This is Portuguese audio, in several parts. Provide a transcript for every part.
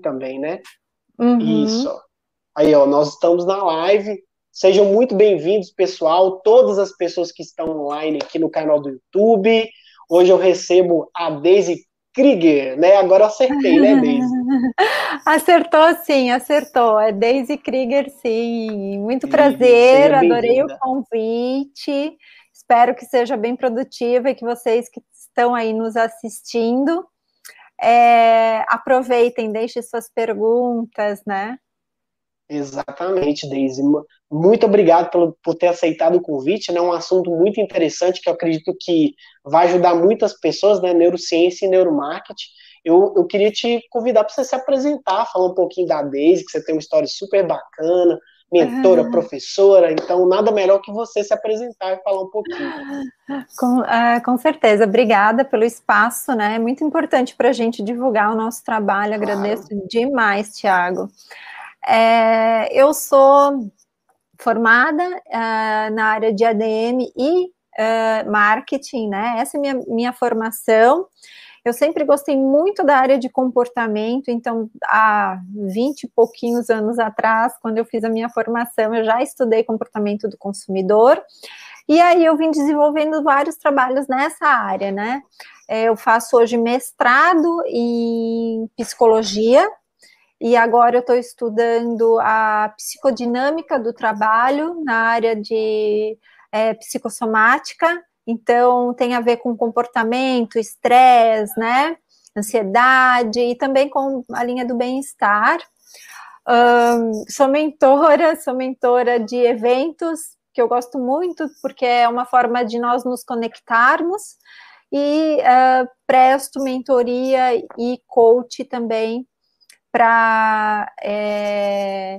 também, né? Uhum. Isso. Aí, ó, nós estamos na live. Sejam muito bem-vindos, pessoal, todas as pessoas que estão online aqui no canal do YouTube. Hoje eu recebo a Daisy Krieger, né? Agora eu acertei, né, Daisy? Acertou sim, acertou. É Daisy Krieger, sim. Muito prazer, adorei o convite. Espero que seja bem produtiva e que vocês que estão aí nos assistindo é, aproveitem, deixem suas perguntas, né? Exatamente, Deise. Muito obrigado por, por ter aceitado o convite, né? Um assunto muito interessante que eu acredito que vai ajudar muitas pessoas, né? Neurociência e neuromarketing. Eu, eu queria te convidar para você se apresentar, falar um pouquinho da Deise, que você tem uma história super bacana, mentora, uhum. professora, então nada melhor que você se apresentar e falar um pouquinho. Com, uh, com certeza, obrigada pelo espaço, né? É muito importante para a gente divulgar o nosso trabalho, claro. agradeço demais, Tiago. É, eu sou formada uh, na área de ADM e uh, marketing, né? Essa é minha, minha formação. Eu sempre gostei muito da área de comportamento, então há 20 e pouquinhos anos atrás, quando eu fiz a minha formação, eu já estudei comportamento do consumidor. E aí eu vim desenvolvendo vários trabalhos nessa área, né? É, eu faço hoje mestrado em psicologia, e agora eu estou estudando a psicodinâmica do trabalho na área de é, psicossomática então, tem a ver com comportamento, estresse, né? Ansiedade e também com a linha do bem-estar. Um, sou mentora, sou mentora de eventos, que eu gosto muito, porque é uma forma de nós nos conectarmos, e uh, presto mentoria e coach também para é,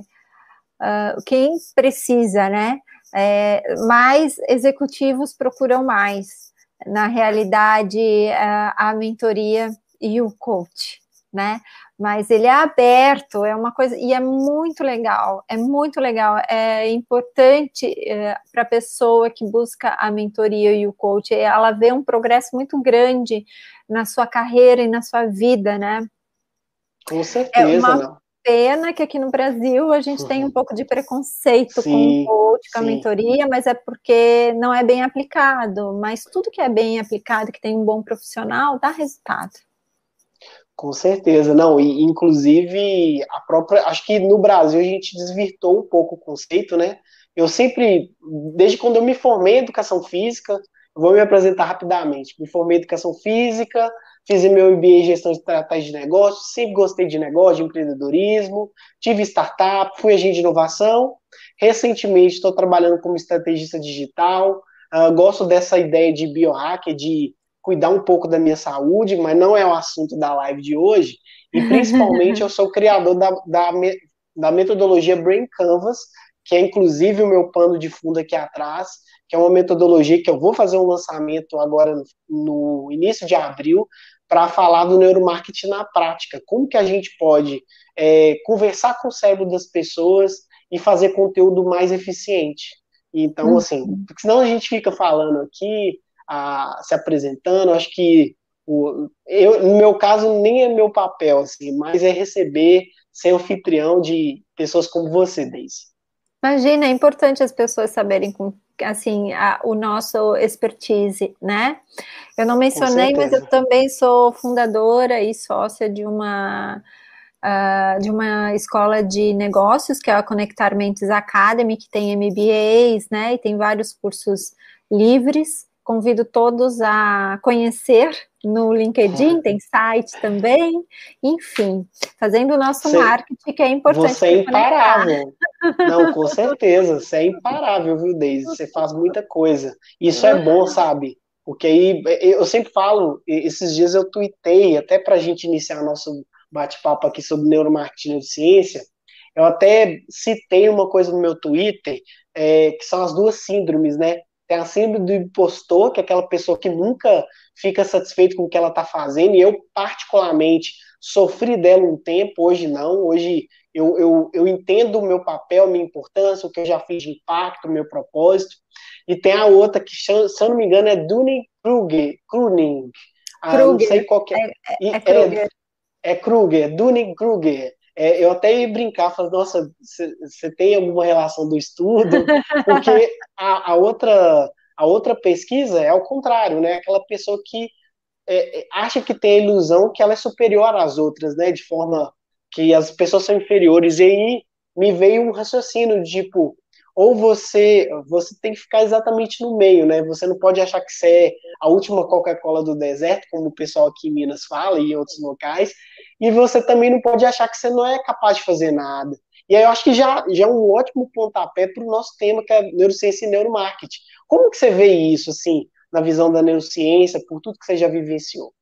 uh, quem precisa, né? É, mais executivos procuram mais. Na realidade, a, a mentoria e o coach, né? Mas ele é aberto, é uma coisa, e é muito legal, é muito legal, é importante é, para a pessoa que busca a mentoria e o coach, ela vê um progresso muito grande na sua carreira e na sua vida, né? Com certeza, é uma, pena que aqui no Brasil a gente uhum. tem um pouco de preconceito sim, com o coach, com a mentoria, mas é porque não é bem aplicado. Mas tudo que é bem aplicado, que tem um bom profissional, dá resultado. Com certeza, não. E inclusive a própria, acho que no Brasil a gente desvirtou um pouco o conceito, né? Eu sempre, desde quando eu me formei em educação física, vou me apresentar rapidamente. Me formei em educação física, Fiz meu MBA em gestão de estratégia de negócio, sempre gostei de negócio, de empreendedorismo, tive startup, fui agente de inovação. Recentemente estou trabalhando como estrategista digital, uh, gosto dessa ideia de biohacker, de cuidar um pouco da minha saúde, mas não é o assunto da live de hoje. E principalmente eu sou criador da, da, da metodologia Brain Canvas, que é inclusive o meu pano de fundo aqui atrás, que é uma metodologia que eu vou fazer um lançamento agora no início de abril, para falar do neuromarketing na prática. Como que a gente pode é, conversar com o cérebro das pessoas e fazer conteúdo mais eficiente. Então, uhum. assim, porque senão a gente fica falando aqui, a, se apresentando, acho que o, eu, no meu caso, nem é meu papel, assim, mas é receber, ser anfitrião de pessoas como você, Daisy. Imagina, é importante as pessoas saberem com assim, a, o nosso expertise, né? Eu não mencionei, mas eu também sou fundadora e sócia de uma uh, de uma escola de negócios, que é a Conectar Mentes Academy, que tem MBAs, né? E tem vários cursos livres. Convido todos a conhecer no LinkedIn, tem site também, enfim, fazendo o nosso você, marketing, que é importante. Você é imparável. Não, com certeza, você é imparável, viu, Deise? Você faz muita coisa. Isso é bom, sabe? Porque aí, eu sempre falo, esses dias eu tuitei, até para a gente iniciar nosso bate-papo aqui sobre neuromarketing e neurociência, eu até citei uma coisa no meu Twitter, é, que são as duas síndromes, né? Tem a síndrome do impostor, que é aquela pessoa que nunca fica satisfeito com o que ela está fazendo, e eu, particularmente, sofri dela um tempo, hoje não, hoje eu, eu, eu entendo o meu papel, minha importância, o que eu já fiz de impacto, o meu propósito, e tem a outra que, se eu não me engano, é Dunning Kruger, Kruning, ah, não sei qual que é. É, é, é, É Kruger, Dunning-Kruger. É, eu até ia brincar, falar, nossa, você tem alguma relação do estudo? Porque a, a, outra, a outra pesquisa é ao contrário, né? Aquela pessoa que é, é, acha que tem a ilusão que ela é superior às outras, né? De forma que as pessoas são inferiores. E aí me veio um raciocínio de tipo, ou você você tem que ficar exatamente no meio, né? Você não pode achar que você é a última Coca-Cola do deserto, como o pessoal aqui em Minas fala e em outros locais, e você também não pode achar que você não é capaz de fazer nada. E aí eu acho que já, já é um ótimo pontapé para o nosso tema, que é neurociência e neuromarketing. Como que você vê isso, assim, na visão da neurociência, por tudo que você já vivenciou?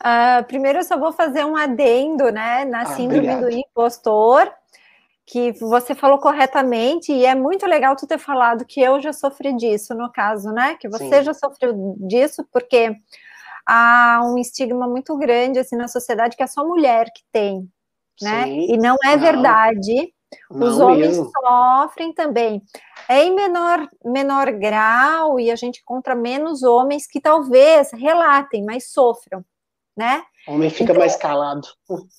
Uh, primeiro eu só vou fazer um adendo, né, na ah, síndrome obrigado. do impostor, que você falou corretamente, e é muito legal tu ter falado que eu já sofri disso, no caso, né? Que você Sim. já sofreu disso, porque há um estigma muito grande assim na sociedade que é só mulher que tem, né? Sim. E não é não. verdade. Não Os homens mesmo. sofrem também. É em menor, menor grau, e a gente encontra menos homens que talvez relatem, mas sofram, né? O homem fica então, mais calado.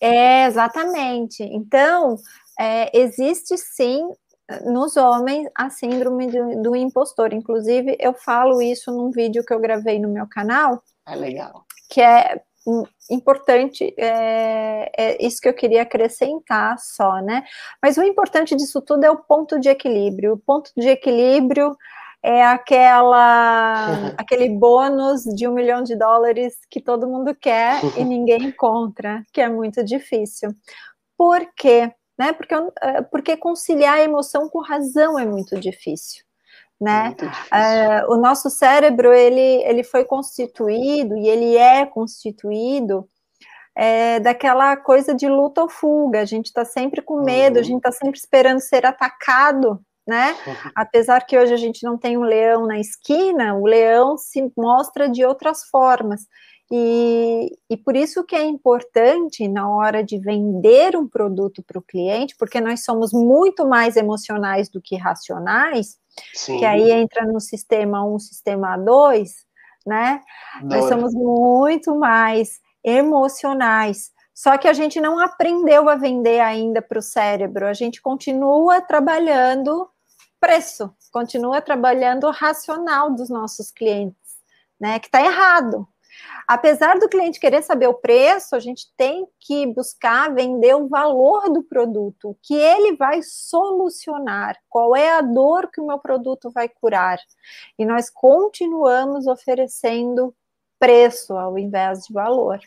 É, exatamente. Então, é, existe sim nos homens a síndrome do, do, impostor. Inclusive, eu falo isso num vídeo que eu gravei no meu canal. É legal. Que é importante, é, é, isso que eu queria acrescentar só, né? Mas o importante disso tudo é o ponto de equilíbrio. O ponto de equilíbrio é aquela aquele bônus de um milhão de dólares que todo mundo quer e ninguém encontra, que é muito difícil. Por quê? né? Porque, eh, porque conciliar a emoção com razão é muito difícil. Né? Uh, o nosso cérebro ele, ele foi constituído e ele é constituído é, daquela coisa de luta ou fuga. A gente está sempre com medo, uhum. a gente está sempre esperando ser atacado, né? Uhum. Apesar que hoje a gente não tem um leão na esquina, o leão se mostra de outras formas. E, e por isso que é importante na hora de vender um produto para o cliente, porque nós somos muito mais emocionais do que racionais, Sim. que aí entra no sistema 1, sistema 2, né? Nós somos muito mais emocionais. Só que a gente não aprendeu a vender ainda para o cérebro, a gente continua trabalhando preço, continua trabalhando o racional dos nossos clientes, né? Que está errado, Apesar do cliente querer saber o preço, a gente tem que buscar vender o valor do produto, o que ele vai solucionar, qual é a dor que o meu produto vai curar. E nós continuamos oferecendo preço ao invés de valor.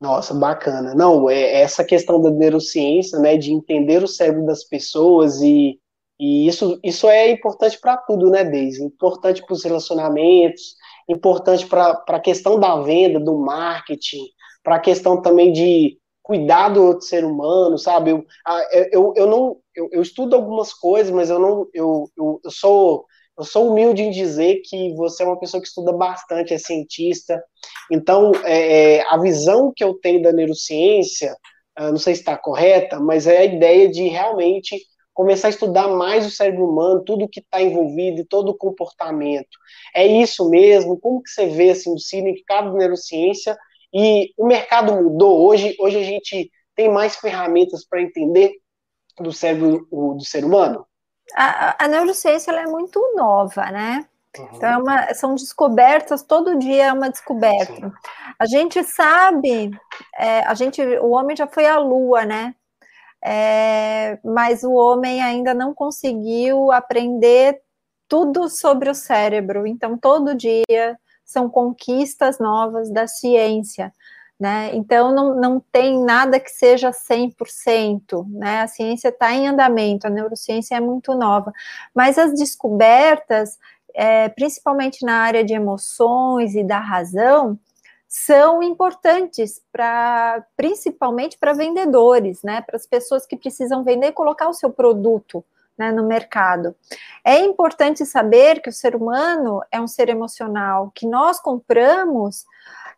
Nossa, bacana. Não, é essa questão da neurociência, né, de entender o cérebro das pessoas e, e isso, isso é importante para tudo, né, Deise? Importante para os relacionamentos, importante para a questão da venda, do marketing, para a questão também de cuidar do outro ser humano, sabe? Eu, eu, eu não eu, eu estudo algumas coisas, mas eu não eu, eu, eu, sou eu sou humilde em dizer que você é uma pessoa que estuda bastante, é cientista. Então, é, é a visão que eu tenho da neurociência, ah, não sei se está correta, mas é a ideia de realmente começar a estudar mais o cérebro humano, tudo que está envolvido, todo o comportamento. É isso mesmo? Como que você vê assim, o significado da neurociência? E o mercado mudou. Hoje, hoje a gente tem mais ferramentas para entender do cérebro do ser humano? A, a neurociência é muito nova, né? Uhum. Então, é uma, são descobertas, todo dia é uma descoberta. Sim. A gente sabe, é, a gente, o homem já foi à lua, né? É, mas o homem ainda não conseguiu aprender tudo sobre o cérebro. Então, todo dia são conquistas novas da ciência. Né? Então, não, não tem nada que seja 100%, né? A ciência está em andamento, a neurociência é muito nova, mas as descobertas, é, principalmente na área de emoções e da razão, são importantes para principalmente para vendedores, né? Para as pessoas que precisam vender e colocar o seu produto né, no mercado. É importante saber que o ser humano é um ser emocional, que nós compramos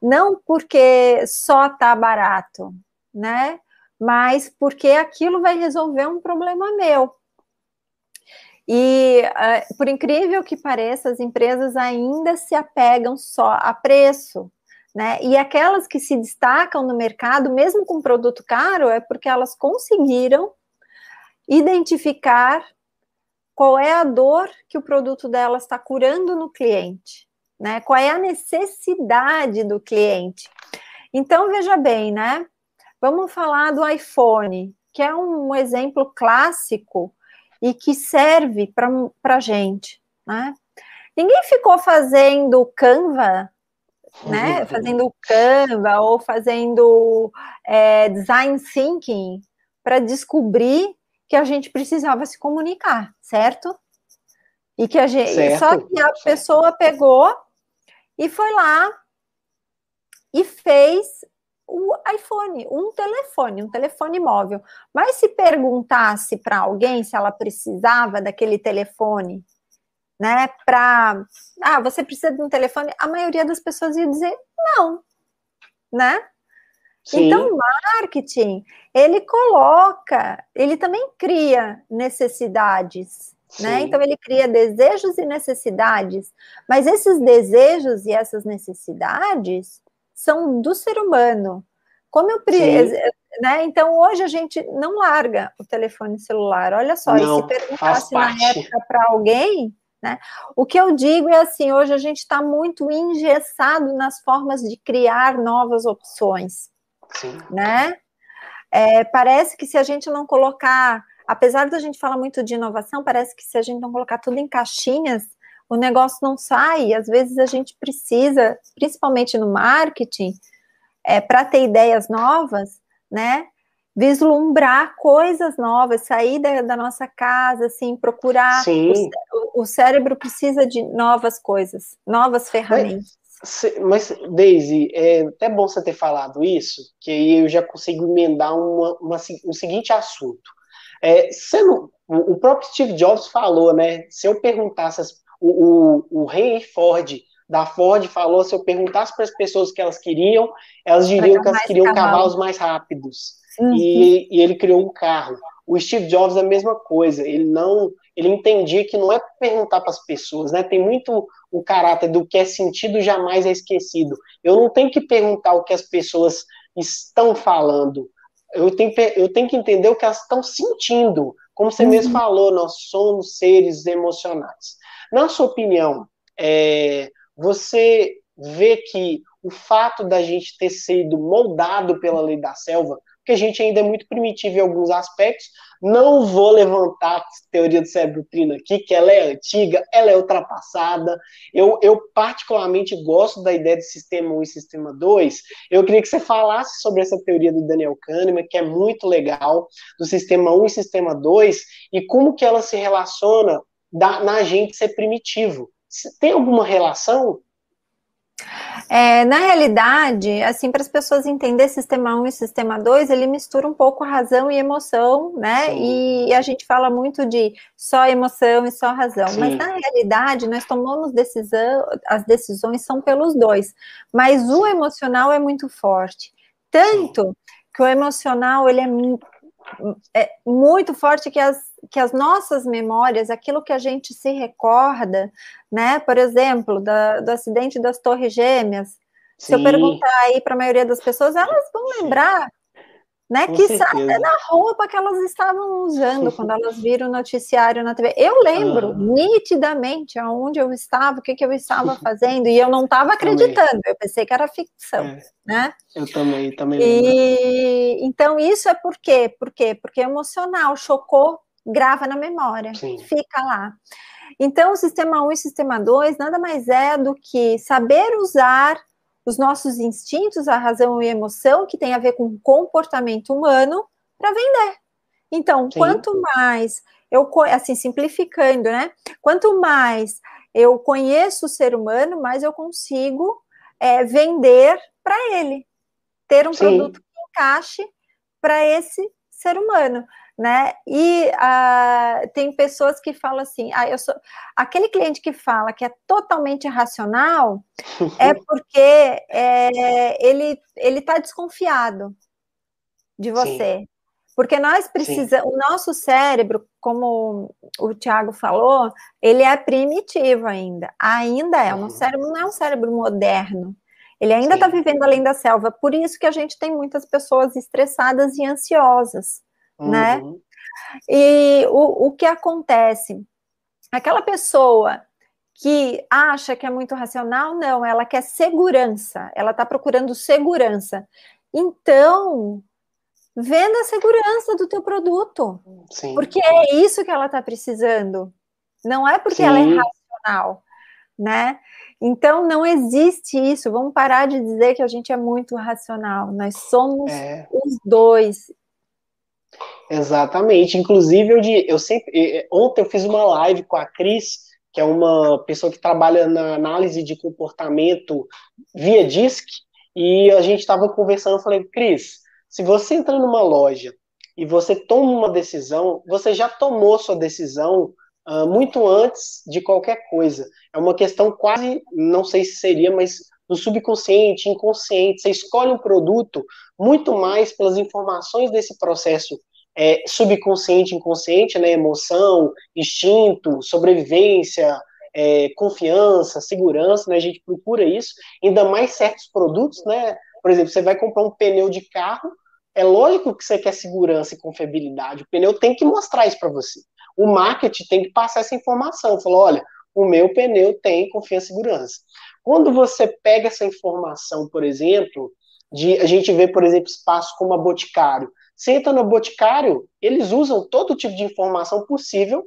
não porque só está barato, né? Mas porque aquilo vai resolver um problema meu. E, uh, por incrível que pareça, as empresas ainda se apegam só a preço, né? E aquelas que se destacam no mercado, mesmo com produto caro, é porque elas conseguiram identificar qual é a dor que o produto delas está curando no cliente, né? Qual é a necessidade do cliente. Então, veja bem, né? Vamos falar do iPhone, que é um exemplo clássico e que serve para gente, né? Ninguém ficou fazendo Canva né? Fazendo Canva ou fazendo é, design thinking para descobrir que a gente precisava se comunicar, certo? E que a gente, certo. só que a pessoa pegou e foi lá e fez o iPhone, um telefone, um telefone móvel. Mas se perguntasse para alguém se ela precisava daquele telefone né, para, ah, você precisa de um telefone, a maioria das pessoas ia dizer não, né? Sim. Então, o marketing, ele coloca, ele também cria necessidades, né? Sim. né? Então, ele cria desejos e necessidades, mas esses desejos e essas necessidades são do ser humano. Como eu né? Então hoje a gente não larga o telefone celular. Olha só, não, e se perguntasse na época para alguém, né? O que eu digo é assim: hoje a gente está muito engessado nas formas de criar novas opções. Sim. Né? É, parece que se a gente não colocar, apesar da gente falar muito de inovação, parece que se a gente não colocar tudo em caixinhas, o negócio não sai. Às vezes a gente precisa, principalmente no marketing, é, para ter ideias novas, né? Vislumbrar coisas novas, sair da, da nossa casa, assim, procurar. O, o, cérebro precisa de novas coisas, novas ferramentas. Mas, mas Daisy, é até bom você ter falado isso, que aí eu já consigo emendar uma, uma um seguinte assunto. É, sendo, o próprio Steve Jobs falou, né? Se eu perguntasse, o, o, o Henry Ford da Ford falou, se eu perguntasse para as pessoas o que elas queriam, elas diriam que elas queriam cavalos mais rápidos. Uhum. E, e, ele criou um carro. O Steve Jobs é a mesma coisa. Ele não, ele entendia que não é perguntar para as pessoas, né? Tem muito o caráter do que é sentido jamais é esquecido. Eu não tenho que perguntar o que as pessoas estão falando. Eu tenho, eu tenho que entender o que elas estão sentindo. Como você uhum. mesmo falou, nós somos seres emocionais. Na sua opinião, é, você vê que o fato da gente ter sido moldado pela lei da selva porque a gente ainda é muito primitivo em alguns aspectos. Não vou levantar a teoria do cérebro trino aqui, que ela é antiga, ela é ultrapassada. Eu, eu particularmente gosto da ideia de sistema 1 e sistema 2. Eu queria que você falasse sobre essa teoria do Daniel Kahneman, que é muito legal, do sistema 1 e sistema 2, e como que ela se relaciona da, na gente ser primitivo. Tem alguma relação? É, na realidade, assim, para as pessoas entenderem sistema 1 e sistema 2, ele mistura um pouco razão e emoção, né? E, e, a gente fala muito de só emoção e só razão. Sim. Mas na realidade, nós tomamos decisão, as decisões são pelos dois. Mas o emocional é muito forte. Tanto que o emocional ele é é muito forte que as, que as nossas memórias, aquilo que a gente se recorda, né? Por exemplo, da, do acidente das Torres Gêmeas. Sim. Se eu perguntar aí para a maioria das pessoas, elas vão lembrar né? que até na roupa que elas estavam usando quando elas viram o noticiário na TV. Eu lembro nitidamente aonde eu estava, o que, que eu estava fazendo, e eu não estava acreditando, também. eu pensei que era ficção, é. né? Eu também, também e, Então, isso é por quê? Por quê? Porque emocional, chocou, grava na memória, Sim. fica lá. Então, o sistema 1 e o sistema 2 nada mais é do que saber usar os nossos instintos, a razão e a emoção, que tem a ver com comportamento humano, para vender. Então, Sim. quanto mais eu, assim, simplificando, né? Quanto mais eu conheço o ser humano, mais eu consigo é, vender para ele, ter um Sim. produto que encaixe para esse ser humano né? E uh, tem pessoas que falam assim, ah, eu sou aquele cliente que fala que é totalmente racional é porque é, ele ele está desconfiado de você. Sim. Porque nós precisamos, o nosso cérebro, como o Tiago falou, ele é primitivo ainda. Ainda é. O nosso uhum. cérebro não é um cérebro moderno. Ele ainda está vivendo além da selva. Por isso que a gente tem muitas pessoas estressadas e ansiosas? Uhum. né? E o, o que acontece? Aquela pessoa que acha que é muito racional, não, ela quer segurança, ela está procurando segurança. Então, venda a segurança do teu produto. Sim. Porque é isso que ela está precisando. Não é porque Sim. ela é racional, né? Então não existe isso. Vamos parar de dizer que a gente é muito racional. Nós somos é. os dois. Exatamente. Inclusive, eu, eu sempre. Ontem eu fiz uma live com a Cris, que é uma pessoa que trabalha na análise de comportamento via DISC, e a gente estava conversando, eu falei, Cris, se você entra numa loja e você toma uma decisão, você já tomou sua decisão uh, muito antes de qualquer coisa. É uma questão quase, não sei se seria, mas do subconsciente, inconsciente. Você escolhe um produto muito mais pelas informações desse processo é, subconsciente, inconsciente, né? Emoção, instinto, sobrevivência, é, confiança, segurança, né? A gente procura isso. Ainda mais certos produtos, né? Por exemplo, você vai comprar um pneu de carro, é lógico que você quer segurança e confiabilidade. O pneu tem que mostrar isso para você. O marketing tem que passar essa informação. Falou, olha, o meu pneu tem confiança e segurança. Quando você pega essa informação, por exemplo, de a gente vê, por exemplo, espaços como a Boticário. Você entra no Boticário, eles usam todo tipo de informação possível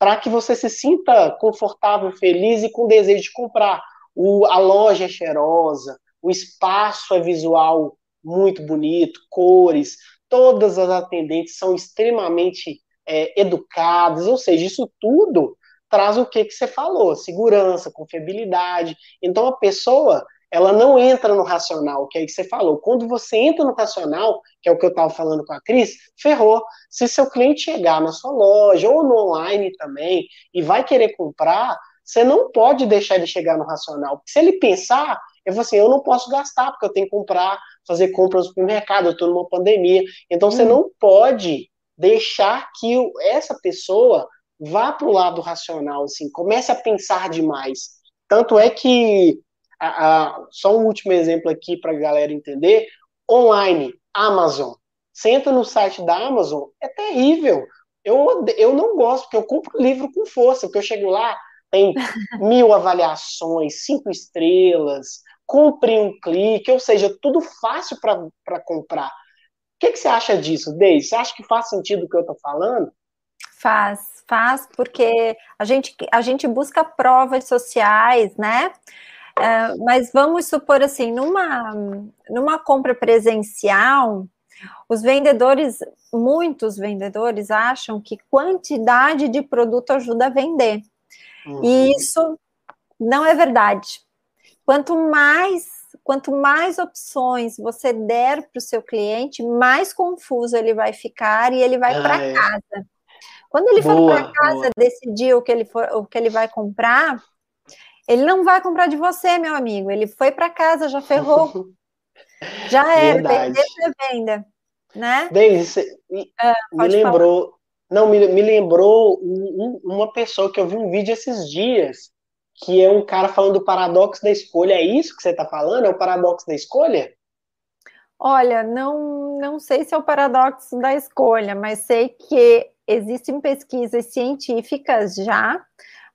para que você se sinta confortável, feliz e com desejo de comprar. O, a loja é cheirosa, o espaço é visual muito bonito, cores, todas as atendentes são extremamente é, educadas, ou seja, isso tudo traz o que, que você falou, segurança, confiabilidade. Então a pessoa, ela não entra no racional, que é o que você falou. Quando você entra no racional, que é o que eu estava falando com a Cris, ferrou. Se seu cliente chegar na sua loja ou no online também e vai querer comprar, você não pode deixar ele chegar no racional. Porque se ele pensar, eu vou assim, eu não posso gastar, porque eu tenho que comprar, fazer compras no supermercado, eu estou numa pandemia. Então, você hum. não pode deixar que essa pessoa vá para o lado racional, assim, comece a pensar demais. Tanto é que, a, a, só um último exemplo aqui para a galera entender, online, Amazon. Você entra no site da Amazon, é terrível. Eu, eu não gosto, porque eu compro livro com força, porque eu chego lá, tem mil avaliações, cinco estrelas, compre um clique, ou seja, tudo fácil para comprar. O que, que, você acha disso, Deise? Você acha que faz sentido o que eu estou falando? Faz, faz, porque a gente, a gente busca provas sociais, né? Uh, mas vamos supor assim, numa, numa compra presencial, os vendedores, muitos vendedores acham que quantidade de produto ajuda a vender. Uhum. E isso não é verdade. Quanto mais, quanto mais opções você der para o seu cliente, mais confuso ele vai ficar e ele vai ah, para é. casa. Quando ele boa, for para casa boa. decidir o que ele for, o que ele vai comprar, ele não vai comprar de você, meu amigo. Ele foi para casa, já ferrou. já era, vender para venda, né? Deise, me, ah, me lembrou, falar. não me, me lembrou um, uma pessoa que eu vi um vídeo esses dias que é um cara falando do paradoxo da escolha. É isso que você está falando? É o paradoxo da escolha? Olha, não, não sei se é o paradoxo da escolha, mas sei que existem pesquisas científicas já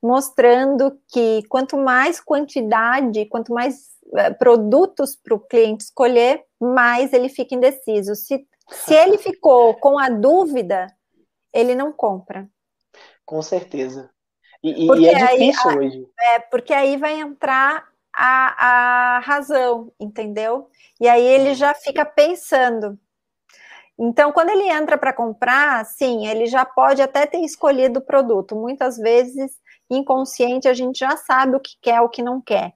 mostrando que quanto mais quantidade, quanto mais uh, produtos para o cliente escolher, mais ele fica indeciso. Se, se ele ficou com a dúvida, ele não compra. Com certeza. E, e é difícil aí, hoje. É, porque aí vai entrar a, a razão, entendeu? E aí ele já fica pensando. Então, quando ele entra para comprar, sim, ele já pode até ter escolhido o produto. Muitas vezes, inconsciente, a gente já sabe o que quer, o que não quer.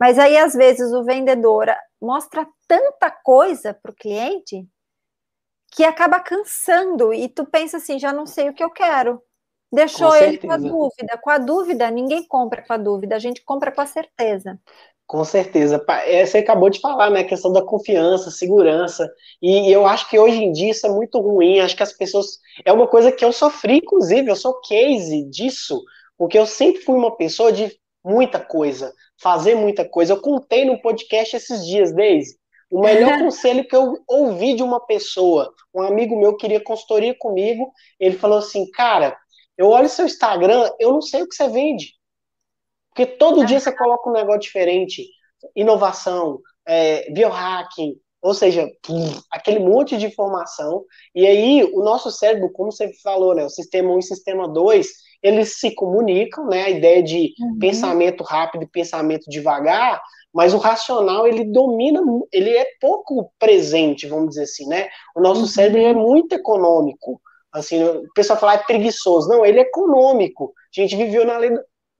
Mas aí, às vezes, o vendedor mostra tanta coisa para o cliente que acaba cansando e tu pensa assim, já não sei o que eu quero. Deixou com ele com a dúvida. Com a dúvida, ninguém compra com a dúvida, a gente compra com a certeza. Com certeza. É, você acabou de falar, né? A questão da confiança, segurança. E eu acho que hoje em dia isso é muito ruim. Acho que as pessoas. É uma coisa que eu sofri, inclusive, eu sou case disso, porque eu sempre fui uma pessoa de muita coisa. fazer muita coisa. Eu contei no podcast esses dias, Deise. O melhor conselho que eu ouvi de uma pessoa, um amigo meu queria consultoria comigo, ele falou assim, cara, eu olho seu Instagram, eu não sei o que você vende. Porque todo dia você coloca um negócio diferente. Inovação, é, biohacking, ou seja, aquele monte de informação. E aí, o nosso cérebro, como você falou, né, o sistema 1 e o sistema 2, eles se comunicam, né, a ideia de uhum. pensamento rápido e pensamento devagar, mas o racional, ele domina, ele é pouco presente, vamos dizer assim, né? O nosso uhum. cérebro é muito econômico. Assim, o pessoal fala é preguiçoso. Não, ele é econômico. A gente viveu na lei,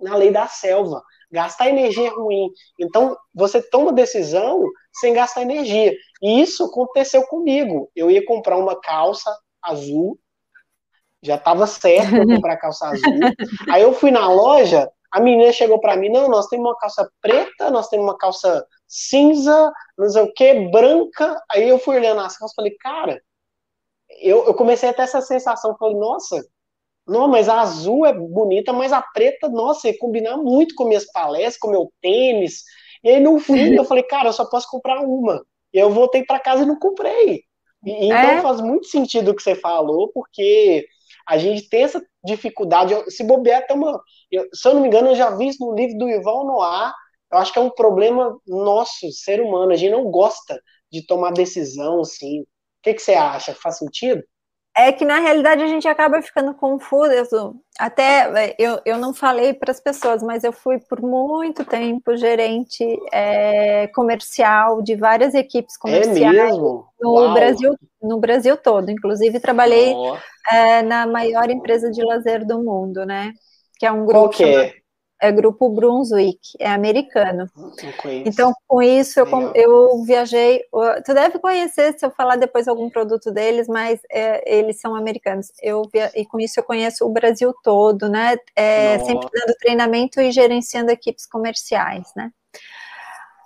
na lei da selva. Gastar energia é ruim. Então, você toma decisão sem gastar energia. E isso aconteceu comigo. Eu ia comprar uma calça azul, já estava certo para comprar calça azul. Aí eu fui na loja, a menina chegou para mim: não, nós temos uma calça preta, nós temos uma calça cinza, não sei o que, branca. Aí eu fui olhando as calças e falei: cara, eu, eu comecei a ter essa sensação. Falei: nossa, não, mas a azul é bonita, mas a preta, nossa, ia combinar muito com minhas palestras, com meu tênis. E aí no fim eu falei: cara, eu só posso comprar uma. E eu voltei para casa e não comprei. E, então é? faz muito sentido o que você falou, porque a gente tem essa dificuldade. Se bobear até uma. Eu, se eu não me engano, eu já vi isso no livro do Ival Noir. Eu acho que é um problema nosso, ser humano. A gente não gosta de tomar decisão, assim. O que, que você acha? Faz sentido? É que na realidade a gente acaba ficando confuso. Até é, eu, eu não falei para as pessoas, mas eu fui por muito tempo gerente é, comercial de várias equipes comerciais é no Brasil, no Brasil todo. Inclusive trabalhei é, na maior empresa de lazer do mundo, né? Que é um grupo. Qual que é? É Grupo Brunswick, é americano. Então, com isso, eu, eu viajei. Tu deve conhecer se eu falar depois algum produto deles, mas é, eles são americanos. Eu e com isso eu conheço o Brasil todo, né? É, sempre dando treinamento e gerenciando equipes comerciais, né?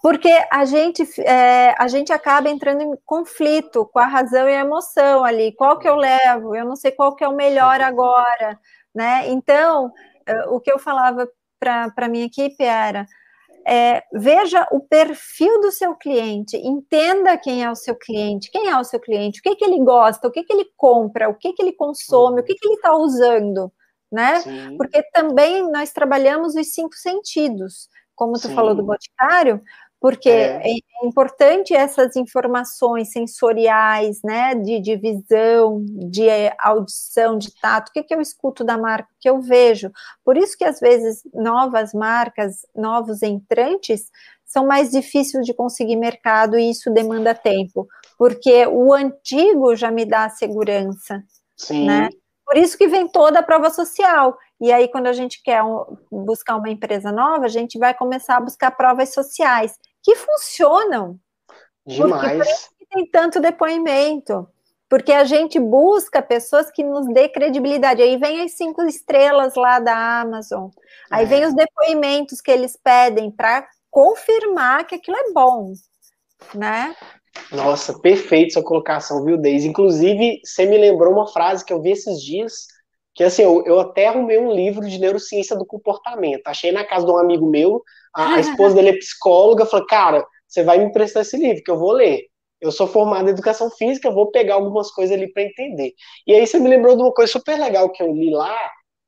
Porque a gente, é, a gente acaba entrando em conflito com a razão e a emoção ali. Qual que eu levo? Eu não sei qual que é o melhor agora, né? Então, é, o que eu falava para a minha equipe era é, veja o perfil do seu cliente, entenda quem é o seu cliente, quem é o seu cliente, o que, que ele gosta, o que, que ele compra, o que, que ele consome, o que, que ele está usando, né? Sim. Porque também nós trabalhamos os cinco sentidos, como tu Sim. falou do boticário, porque é. é. importante essas informações sensoriais, né, de, de visão, de audição, de tato, o que, que eu escuto da marca, o que eu vejo. Por isso que às vezes novas marcas, novos entrantes, são mais difíceis de conseguir mercado e isso demanda tempo, porque o antigo já me dá segurança, Sim. né? Por isso que vem toda a prova social. E aí, quando a gente quer um, buscar uma empresa nova, a gente vai começar a buscar provas sociais que funcionam. Demais. Porque tem tanto depoimento. Porque a gente busca pessoas que nos dê credibilidade. Aí vem as cinco estrelas lá da Amazon. Aí é. vem os depoimentos que eles pedem para confirmar que aquilo é bom, né? Nossa, perfeito sua colocação, viu, Deise? Inclusive, você me lembrou uma frase que eu vi esses dias, que assim, eu, eu até arrumei um livro de neurociência do comportamento. Achei na casa de um amigo meu, a, a esposa dele é psicóloga, falou, cara, você vai me emprestar esse livro, que eu vou ler. Eu sou formado em educação física, vou pegar algumas coisas ali para entender. E aí você me lembrou de uma coisa super legal que eu li lá,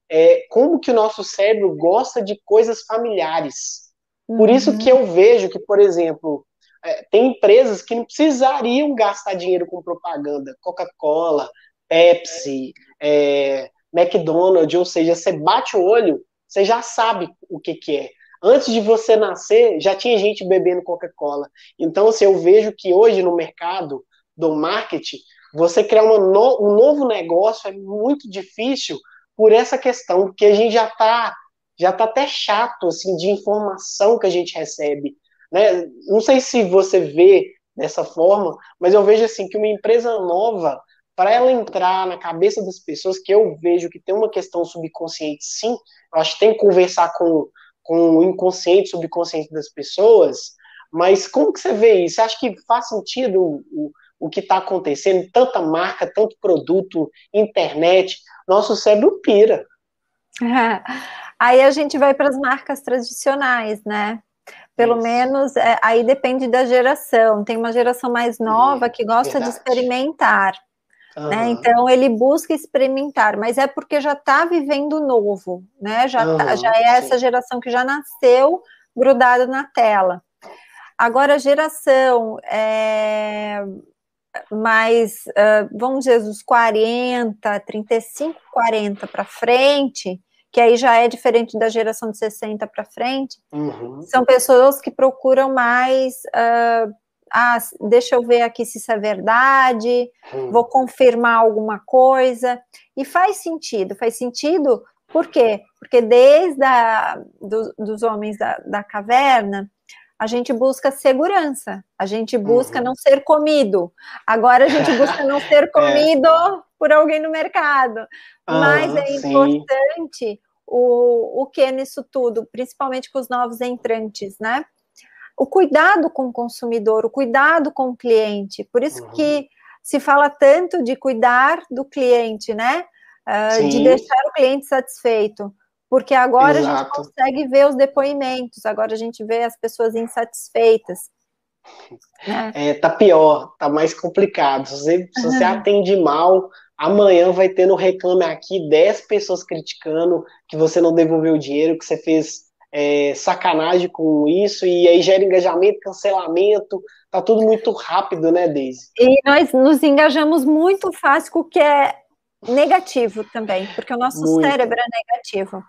é como que o nosso cérebro gosta de coisas familiares. Por uhum. isso que eu vejo que, por exemplo, é, tem empresas que não precisariam gastar dinheiro com propaganda, Coca-Cola, Pepsi, é, McDonald's, ou seja, você bate o olho, você já sabe o que, que é. Antes de você nascer, já tinha gente bebendo Coca-Cola. Então, assim, eu vejo que hoje no mercado do marketing, você criar no, um novo negócio é muito difícil por essa questão, porque a gente já está já tá até chato assim de informação que a gente recebe. Né? Não sei se você vê dessa forma, mas eu vejo assim que uma empresa nova, para ela entrar na cabeça das pessoas, que eu vejo que tem uma questão subconsciente, sim, eu acho que tem que conversar com com o inconsciente, subconsciente das pessoas, mas como que você vê isso? Você acha que faz sentido o, o, o que está acontecendo? Tanta marca, tanto produto, internet, nosso cérebro pira. Aí a gente vai para as marcas tradicionais, né? Pelo Isso. menos é, aí depende da geração. Tem uma geração mais nova que gosta Verdade. de experimentar. Uhum. Né? Então ele busca experimentar, mas é porque já está vivendo novo, né? Já, uhum, tá, já é essa geração que já nasceu grudada na tela. Agora, a geração é, mais, uh, vamos dizer, dos 40, 35, 40 para frente, que aí já é diferente da geração de 60 para frente, uhum. são pessoas que procuram mais. Uh, ah, deixa eu ver aqui se isso é verdade, uhum. vou confirmar alguma coisa. E faz sentido, faz sentido, por quê? Porque desde a, do, dos homens da, da caverna, a gente busca segurança, a gente busca uhum. não ser comido. Agora a gente busca não ser é. comido é. por alguém no mercado. Uhum, Mas é importante o, o que nisso tudo, principalmente com os novos entrantes, né? O cuidado com o consumidor, o cuidado com o cliente. Por isso uhum. que se fala tanto de cuidar do cliente, né? Uh, de deixar o cliente satisfeito porque agora Exato. a gente consegue ver os depoimentos, agora a gente vê as pessoas insatisfeitas. Né? É, tá pior, tá mais complicado. Se você, se você uhum. atende mal, amanhã vai ter no Reclame Aqui 10 pessoas criticando que você não devolveu o dinheiro, que você fez é, sacanagem com isso, e aí gera engajamento, cancelamento, tá tudo muito rápido, né, Deise? E nós nos engajamos muito fácil com o que é negativo também, porque o nosso muito. cérebro é negativo.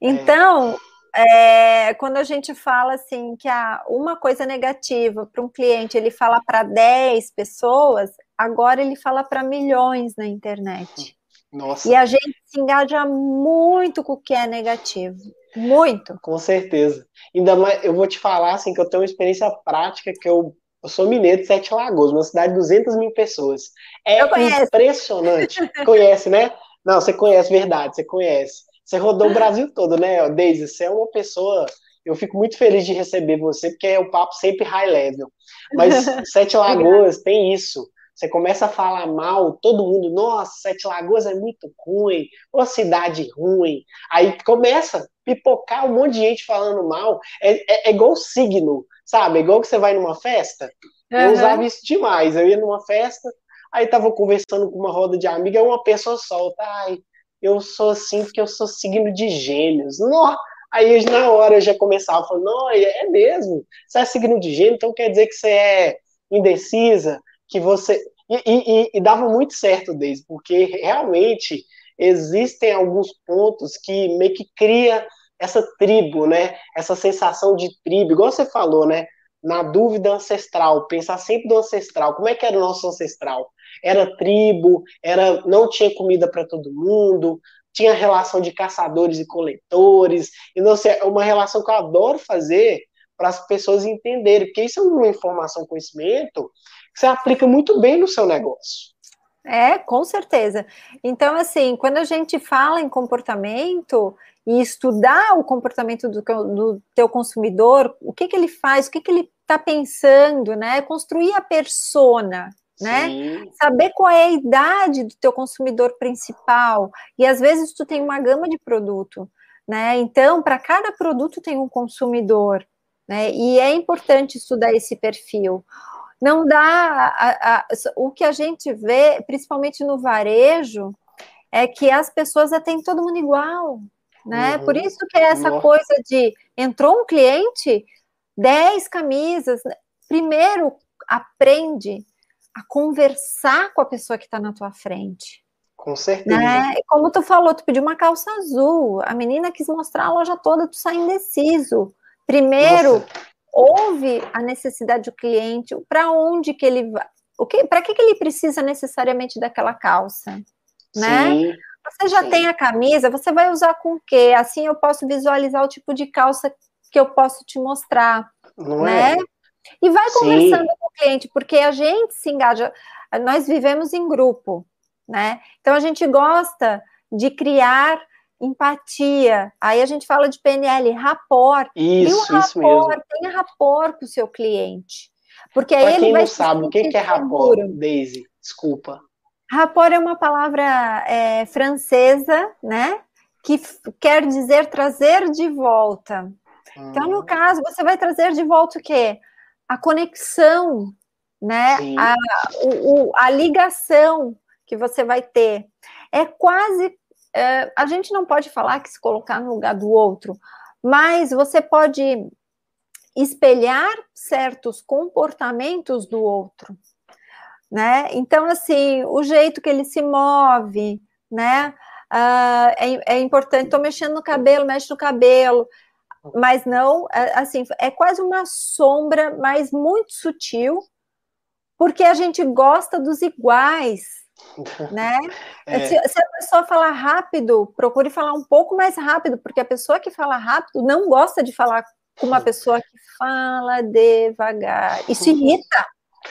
Então, é. É, quando a gente fala assim que há uma coisa negativa para um cliente, ele fala para 10 pessoas, agora ele fala para milhões na internet. Nossa. E a gente se engaja muito com o que é negativo. Muito. Com certeza. Ainda mais, eu vou te falar assim que eu tenho uma experiência prática que eu, eu sou mineiro de Sete Lagoas, uma cidade de 200 mil pessoas. É impressionante. conhece, né? Não, você conhece, verdade, você conhece. Você rodou o Brasil todo, né, Deise? Você é uma pessoa. Eu fico muito feliz de receber você, porque é o papo sempre high level. Mas Sete Lagoas tem isso. Você começa a falar mal, todo mundo, nossa, Sete Lagoas é muito ruim, uma cidade ruim. Aí começa a pipocar um monte de gente falando mal. É, é, é igual signo, sabe? É igual que você vai numa festa. Uhum. Eu usava isso demais. Eu ia numa festa, aí tava conversando com uma roda de amiga, uma pessoa solta, ai, eu sou assim porque eu sou signo de gêmeos. Não, aí na hora eu já começava falando, não, é mesmo, você é signo de gêmeo, então quer dizer que você é indecisa, que você. E, e, e dava muito certo, desde porque realmente existem alguns pontos que meio que cria essa tribo, né? Essa sensação de tribo, igual você falou, né? Na dúvida ancestral, pensar sempre do ancestral. Como é que era o nosso ancestral? era tribo, era não tinha comida para todo mundo, tinha relação de caçadores e coletores, e não sei, é uma relação que eu adoro fazer para as pessoas entenderem, porque isso é uma informação, conhecimento que você aplica muito bem no seu negócio. É, com certeza. Então, assim, quando a gente fala em comportamento e estudar o comportamento do, do teu consumidor, o que, que ele faz, o que, que ele está pensando, né? Construir a persona, né? Sim. Saber qual é a idade do teu consumidor principal. E às vezes tu tem uma gama de produto, né? Então, para cada produto tem um consumidor, né? E é importante estudar esse perfil. Não dá a, a, o que a gente vê, principalmente no varejo, é que as pessoas atendem todo mundo igual, né? Uhum. Por isso que é essa Nossa. coisa de entrou um cliente, 10 camisas. Primeiro, aprende a conversar com a pessoa que está na tua frente. Com certeza. Né? Como tu falou, tu pediu uma calça azul, a menina quis mostrar a loja toda, tu sai indeciso. Primeiro, Nossa. Ouve a necessidade do cliente, para onde que ele vai, o que, para que, que ele precisa necessariamente daquela calça, né? Sim. Você já Sim. tem a camisa, você vai usar com o quê? Assim eu posso visualizar o tipo de calça que eu posso te mostrar, Não né? É? E vai conversando Sim. com o cliente, porque a gente se engaja, nós vivemos em grupo, né? Então a gente gosta de criar empatia. Aí a gente fala de PNL, rapport. Isso, e o isso mesmo. tenha rapport com o seu cliente. Porque aí pra ele vai não sabe, o que, que é rapport, Daisy? Desculpa. Rapport é uma palavra é, francesa, né? Que quer dizer trazer de volta. Então, no hum. caso, você vai trazer de volta o quê? A conexão, né? A, o, o, a ligação que você vai ter. É quase. É, a gente não pode falar que se colocar no lugar do outro, mas você pode espelhar certos comportamentos do outro, né? Então, assim, o jeito que ele se move, né? Uh, é, é, importante, estou mexendo no cabelo, mexe no cabelo, mas não, é, assim, é quase uma sombra, mas muito sutil, porque a gente gosta dos iguais, né? É. Se, se, a pessoa falar rápido, procure falar um pouco mais rápido, porque a pessoa que fala rápido não gosta de falar com uma pessoa que fala devagar. Isso irrita,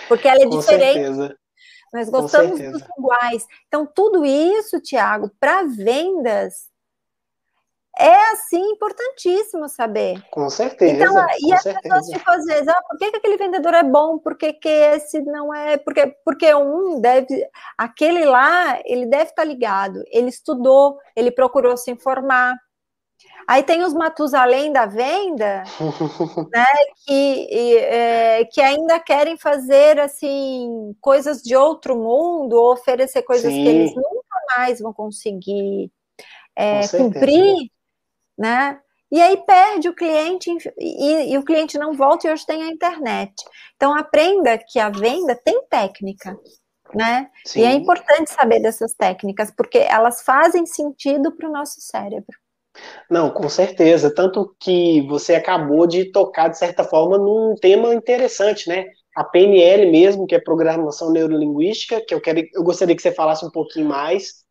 porque ela é com diferente. Certeza. Nós gostamos dos iguais. Então, tudo isso, Tiago, para vendas, é assim importantíssimo saber. Com certeza. Então, e as certeza. pessoas ficam às vezes, ah, por que, que aquele vendedor é bom? Por que, que esse não é? Porque, porque um deve, aquele lá, ele deve estar ligado, ele estudou, ele procurou se informar. Aí tem os Matusalém da venda, né, que, é, que ainda querem fazer assim coisas de outro mundo, oferecer coisas Sim. que eles nunca mais vão conseguir é, cumprir, né? E aí perde o cliente e, e, o cliente não volta e hoje tem a internet. Então aprenda que a venda tem técnica, né? Sim. E é importante saber dessas técnicas, porque elas fazem sentido para o nosso cérebro. Não, com certeza. Tanto que você acabou de tocar, de certa forma, num tema interessante, né? A PNL mesmo, que é Programação Neurolinguística, que eu, quero, eu gostaria que você falasse um pouquinho mais.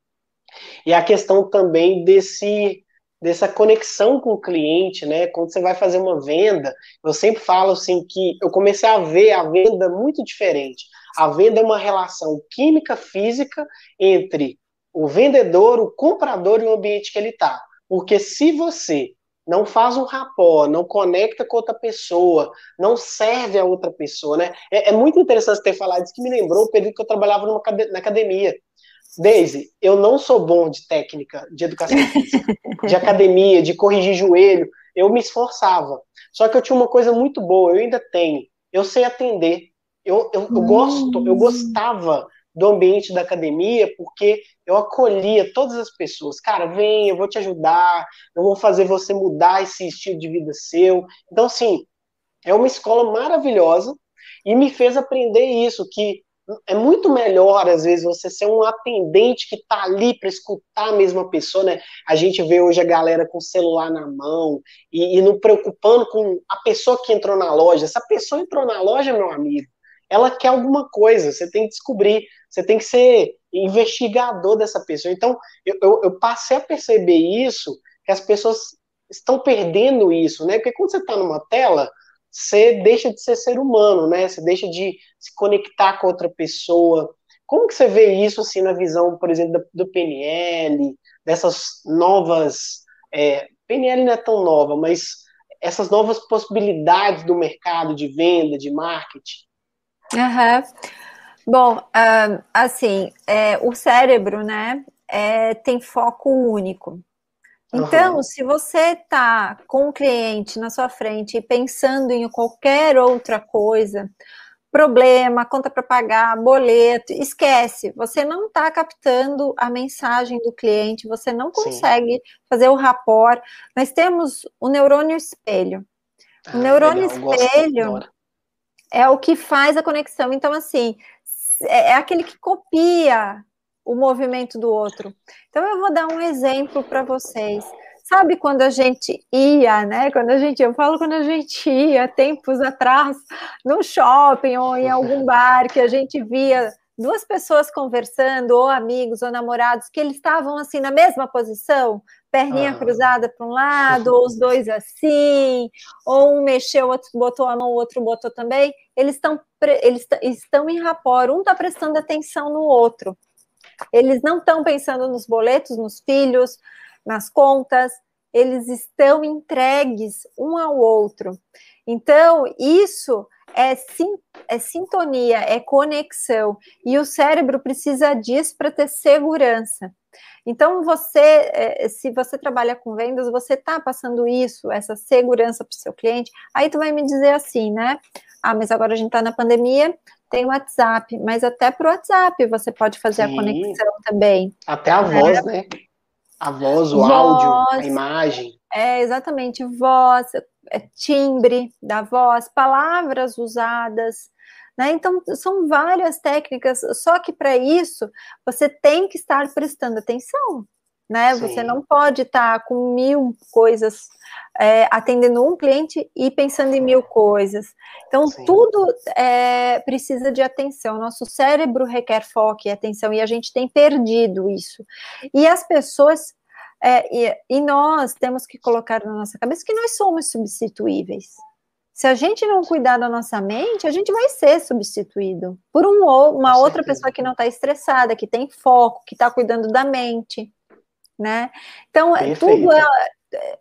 E a questão também desse dessa conexão com o cliente, né? Quando você vai fazer uma venda, eu sempre falo assim que eu comecei a ver a venda muito diferente. A venda é uma relação química física entre o vendedor, o comprador e o ambiente que ele está. Porque se você não faz um rapó, não conecta com outra pessoa, não serve a outra pessoa, né? É, é muito interessante ter falado isso que me lembrou o período que eu trabalhava numa, na academia. Daisy, eu não sou bom de técnica de educação física, de academia, de corrigir joelho. Eu me esforçava. Só que eu tinha uma coisa muito boa, eu ainda tenho. Eu sei atender. Eu, eu, eu gosto, eu gostava do ambiente da academia, porque eu acolhia todas as pessoas. Cara, vem, eu vou te ajudar, eu vou fazer você mudar esse estilo de vida seu. Então, assim, é uma escola maravilhosa e me fez aprender isso, que é muito melhor, às vezes, você ser um atendente que tá ali para escutar a mesma pessoa, né? A gente vê hoje a galera com o celular na mão e, e não preocupando com a pessoa que entrou na loja. Essa pessoa entrou na loja, meu amigo, ela quer alguma coisa, você tem que descobrir, você tem que ser investigador dessa pessoa. Então, eu, eu, eu passei a perceber isso, que as pessoas estão perdendo isso, né? Porque quando você está numa tela, você deixa de ser ser humano, né? Você deixa de se conectar com outra pessoa. Como que você vê isso, assim, na visão, por exemplo, do, PNL, dessas novas... É, PNL não é tão nova, mas essas novas possibilidades do mercado de venda, de marketing. Uhum. Bom, uh, assim, é, o cérebro, né, é, tem foco único. Então, uhum. se você está com o cliente na sua frente e pensando em qualquer outra coisa, problema, conta para pagar, boleto, esquece, você não está captando a mensagem do cliente, você não consegue Sim. fazer o rapport. Nós temos o neurônio espelho. O ah, neurônio legal, espelho é o que faz a conexão. Então, assim, é, é aquele que copia o movimento do outro. Então, eu vou dar um exemplo para vocês. Sabe quando a gente ia, né? Quando a gente, eu falo quando a gente ia tempos atrás no shopping ou em algum bar que a gente via duas pessoas conversando, ou amigos, ou namorados, que eles estavam assim na mesma posição, perninha ah. cruzada para um lado, ou os dois assim, ou um mexeu, o outro botou a mão, o outro botou também, eles estão eles estão em rapport, um está prestando atenção no outro. Eles não estão pensando nos boletos, nos filhos, nas contas, eles estão entregues um ao outro. Então, isso é, sim, é sintonia, é conexão. E o cérebro precisa disso para ter segurança. Então, você, é, se você trabalha com vendas, você está passando isso, essa segurança para o seu cliente, aí tu vai me dizer assim, né? Ah, mas agora a gente está na pandemia, tem o WhatsApp, mas até para o WhatsApp você pode fazer Sim. a conexão também. Até a voz, é. né? A voz, o voz, áudio, a imagem. É, exatamente, voz, é, timbre da voz, palavras usadas, né? Então, são várias técnicas, só que para isso você tem que estar prestando atenção, né? Sim. Você não pode estar tá com mil coisas, é, atendendo um cliente e pensando em mil coisas. Então, Sim. tudo é, precisa de atenção. Nosso cérebro requer foco e atenção, e a gente tem perdido isso. E as pessoas. É, e, e nós temos que colocar na nossa cabeça que nós somos substituíveis. Se a gente não cuidar da nossa mente, a gente vai ser substituído por um, uma outra pessoa que não está estressada, que tem foco, que está cuidando da mente, né? Então, é, tudo é,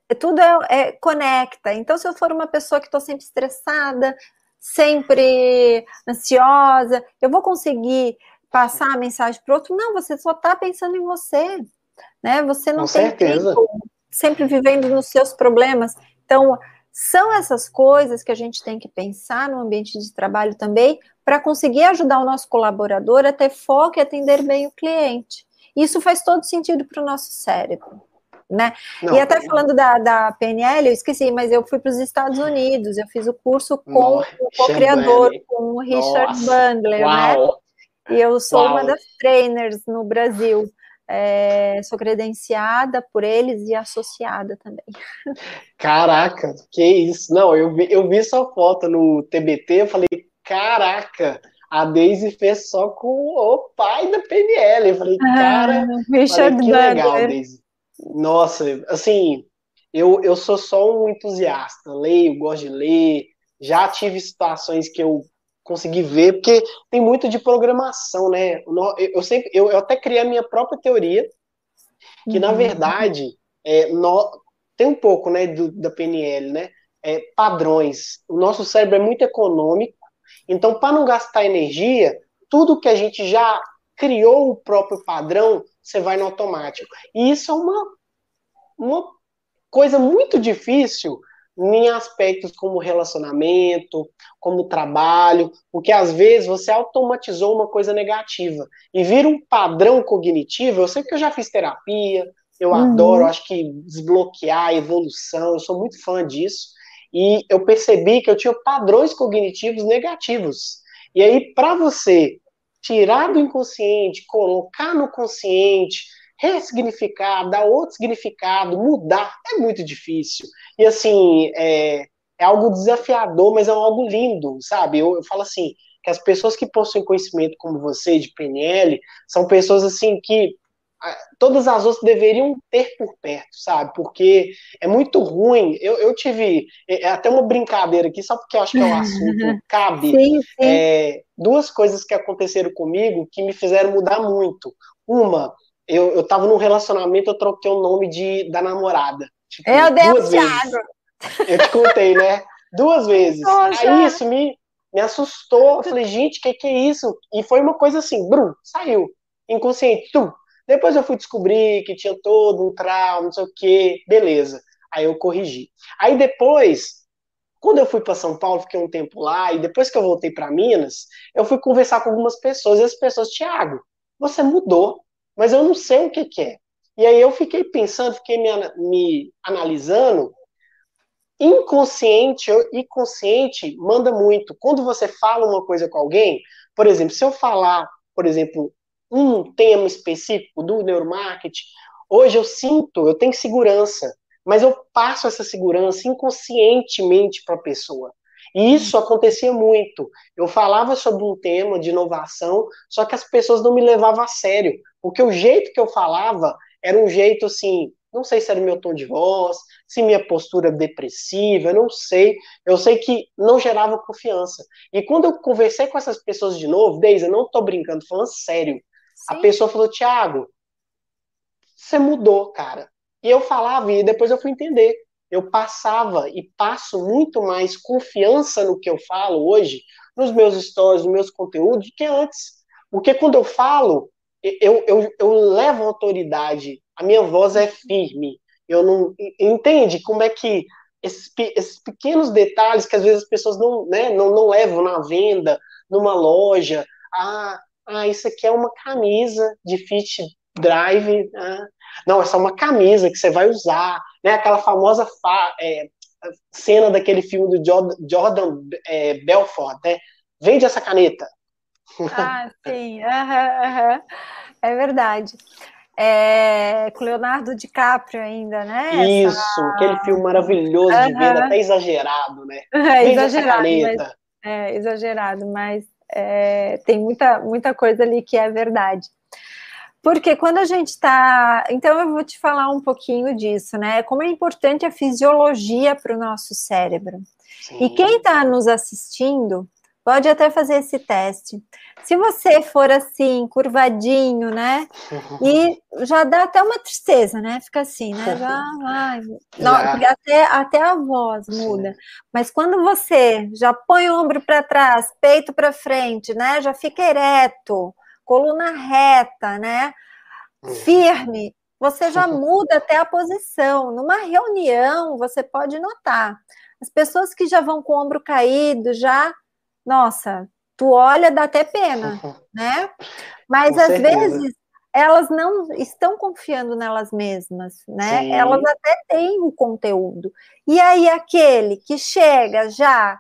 é, tudo é, é, conecta. Então, se eu for uma pessoa que estou sempre estressada, sempre ansiosa, eu vou conseguir passar a mensagem para outro? Não, você só está pensando em você, né? Você não Com tem certeza. tempo sempre vivendo nos seus problemas. Então, são essas coisas que a gente tem que pensar no ambiente de trabalho também para conseguir ajudar o nosso colaborador a ter foco e atender bem o cliente. Isso faz todo sentido para o nosso cérebro. Né? Não, e até falando da, da PNL, eu esqueci, mas eu fui para os Estados Unidos, eu fiz o curso com Nossa, o co-criador, com o Richard Nossa, Bandler, né? E eu sou uau. uma das trainers no Brasil. É, sou credenciada por eles e associada também. Caraca, que isso? Não, eu vi, eu vi sua foto no TBT, eu falei, caraca, a Daisy fez só com o pai da PNL. Eu falei, ah, cara, Richard falei, que legal, Daisy. Nossa, assim, eu, eu sou só um entusiasta, leio, gosto de ler, já tive situações que eu conseguir ver, porque tem muito de programação, né? Eu, sempre, eu, eu até criei a minha própria teoria, que uhum. na verdade é, no, tem um pouco, né, do, da PNL, né? É, padrões. O nosso cérebro é muito econômico, então para não gastar energia, tudo que a gente já criou o próprio padrão, você vai no automático. E isso é uma, uma coisa muito difícil em aspectos como relacionamento, como trabalho, porque às vezes você automatizou uma coisa negativa e vira um padrão cognitivo. Eu sei que eu já fiz terapia, eu uhum. adoro, acho que desbloquear a evolução, eu sou muito fã disso. E eu percebi que eu tinha padrões cognitivos negativos. E aí, para você tirar do inconsciente, colocar no consciente, ressignificar, dar outro significado, mudar, é muito difícil. E assim, é, é algo desafiador, mas é algo lindo, sabe? Eu, eu falo assim, que as pessoas que possuem conhecimento como você, de PNL, são pessoas assim que todas as outras deveriam ter por perto, sabe? Porque é muito ruim. Eu, eu tive é, é até uma brincadeira aqui, só porque eu acho que é um assunto cabe. Sim, sim. É, duas coisas que aconteceram comigo que me fizeram mudar muito. Uma, eu, eu tava num relacionamento, eu troquei o nome de, da namorada. Tipo, Meu Deus, Thiago! Eu te contei, né? Duas vezes. Poxa. Aí isso me, me assustou. Eu falei, gente, o que, que é isso? E foi uma coisa assim, brum, saiu. Inconsciente, tu. Depois eu fui descobrir que tinha todo um trauma, não sei o quê. Beleza. Aí eu corrigi. Aí depois, quando eu fui para São Paulo, fiquei um tempo lá, e depois que eu voltei para Minas, eu fui conversar com algumas pessoas, e as pessoas, Thiago, você mudou mas eu não sei o que, que é. E aí eu fiquei pensando, fiquei me, me analisando. Inconsciente e consciente manda muito. Quando você fala uma coisa com alguém, por exemplo, se eu falar, por exemplo, um tema específico do neuromarketing, hoje eu sinto, eu tenho segurança, mas eu passo essa segurança inconscientemente para a pessoa. E isso acontecia muito. Eu falava sobre um tema de inovação, só que as pessoas não me levavam a sério. Porque o jeito que eu falava era um jeito assim, não sei se era o meu tom de voz, se minha postura depressiva, eu não sei. Eu sei que não gerava confiança. E quando eu conversei com essas pessoas de novo, Deise, eu não tô brincando, falando sério. A pessoa falou, Thiago, você mudou, cara. E eu falava, e depois eu fui entender. eu passava e passo muito mais confiança no que eu falo hoje, nos meus stories, nos meus conteúdos, do que antes. Porque quando eu falo, eu, eu, eu levo autoridade, a minha voz é firme. Eu não entende como é que esses, esses pequenos detalhes que às vezes as pessoas não, né, não, não levam na venda, numa loja. Ah, ah, isso aqui é uma camisa de fit drive. Ah, não, essa é uma camisa que você vai usar, né? Aquela famosa fa é, cena daquele filme do Jordan, Jordan é, Belfort, né? Vende essa caneta. Ah, sim, uhum, uhum. é verdade. É, com Leonardo DiCaprio ainda, né? Isso, Essa... aquele filme maravilhoso uhum. de venda, até exagerado, né? É, exagerado, mas, é, exagerado, mas é, tem muita, muita coisa ali que é verdade. Porque quando a gente está. Então, eu vou te falar um pouquinho disso, né? Como é importante a fisiologia para o nosso cérebro. Sim. E quem está nos assistindo pode até fazer esse teste. Se você for assim, curvadinho, né? E já dá até uma tristeza, né? Fica assim, né? Já, ai, não, até, até a voz muda. Mas quando você já põe o ombro para trás, peito para frente, né? Já fica ereto coluna reta, né? Uhum. Firme, você já muda até a posição. Numa reunião, você pode notar. As pessoas que já vão com o ombro caído, já, nossa, tu olha, dá até pena, né? Mas às vezes elas não estão confiando nelas mesmas, né? Sim. Elas até têm o conteúdo. E aí aquele que chega já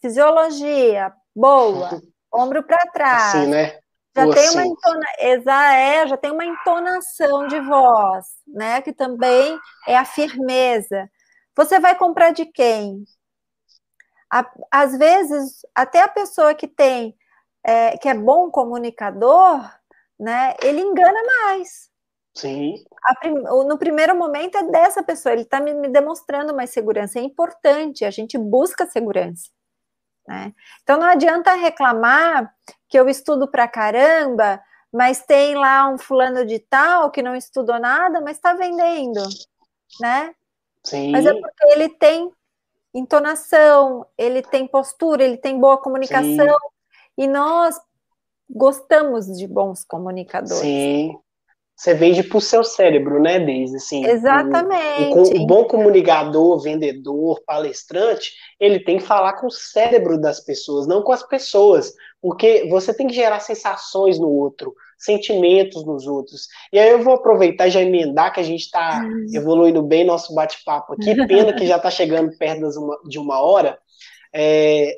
fisiologia boa, ombro para trás, assim, né? já tem uma entona... É, já tem uma entonação de voz, né? Que também é a firmeza. Você vai comprar de quem? Às vezes, até a pessoa que tem, é, que é bom comunicador, né? Ele engana mais. Sim. Prim... No primeiro momento é dessa pessoa, ele está me, me demonstrando mais segurança. É importante, a gente busca segurança. Né? Então não adianta reclamar que eu estudo pra caramba, mas tem lá um fulano de tal que não estudou nada, mas está vendendo, né? Sim. Mas é porque ele tem entonação, ele tem postura, ele tem boa comunicação, Sim. e nós gostamos de bons comunicadores. Sim. Você vende para o seu cérebro, né, Deise? Assim, Exatamente. O, o, o, bom comunicador, vendedor, palestrante, ele tem que falar com o cérebro das pessoas, não com as pessoas. Porque você tem que gerar sensações no outro, sentimentos nos outros. E aí eu vou aproveitar e já emendar que a gente está hum. evoluindo bem nosso bate-papo aqui. Pena que já está chegando perto de uma hora. É,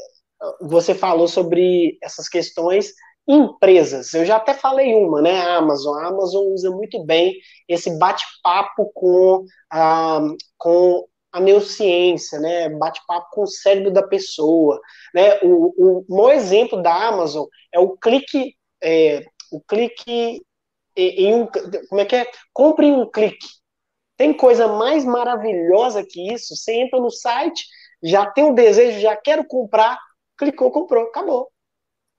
você falou sobre essas questões empresas. Eu já até falei uma, né? A Amazon. A Amazon usa muito bem esse bate-papo com a, com a neurociência, né? Bate-papo com o cérebro da pessoa, né? O, o maior exemplo da Amazon é o clique, é, o clique em um, como é que é? Compre em um clique. Tem coisa mais maravilhosa que isso? Você entra no site, já tem um desejo, já quero comprar, clicou, comprou, acabou.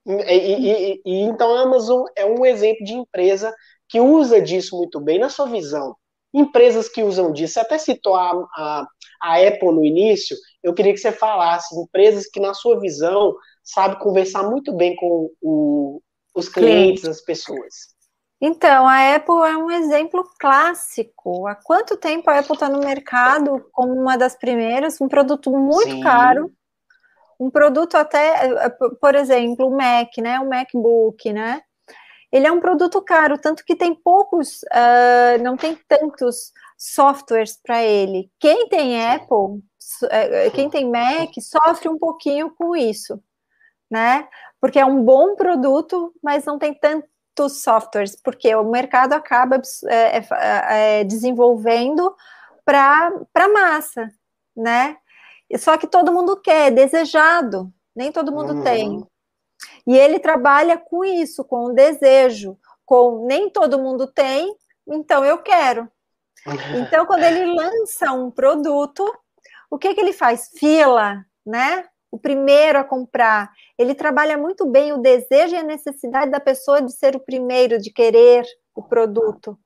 E, e, e, então a Amazon é um exemplo de empresa que usa disso muito bem na sua visão. Empresas que usam disso, você até citou a, a, a Apple no início, eu queria que você falasse, empresas que na sua visão sabe conversar muito bem com o, os clientes, as pessoas. Então, a Apple é um exemplo clássico. Há quanto tempo a Apple está no mercado como uma das primeiras, um produto muito Sim. caro, um produto até, eh, por exemplo, o Mac, né, o MacBook, né, ele é um produto caro, tanto que tem poucos, uh, não tem tantos softwares para ele. Quem tem Apple, eh, quem tem Mac, sofre um pouquinho com isso, né, porque é um bom produto, mas não tem tantos softwares, porque o mercado acaba é, é, desenvolvendo para massa, né? Só que todo mundo quer, é desejado, nem todo mundo uhum. tem. E ele trabalha com isso, com o desejo, com nem todo mundo tem, então eu quero. Então, quando ele lança um produto, o que, que ele faz? Fila, né? O primeiro a comprar. Ele trabalha muito bem o desejo e a necessidade da pessoa de ser o primeiro, de querer o produto.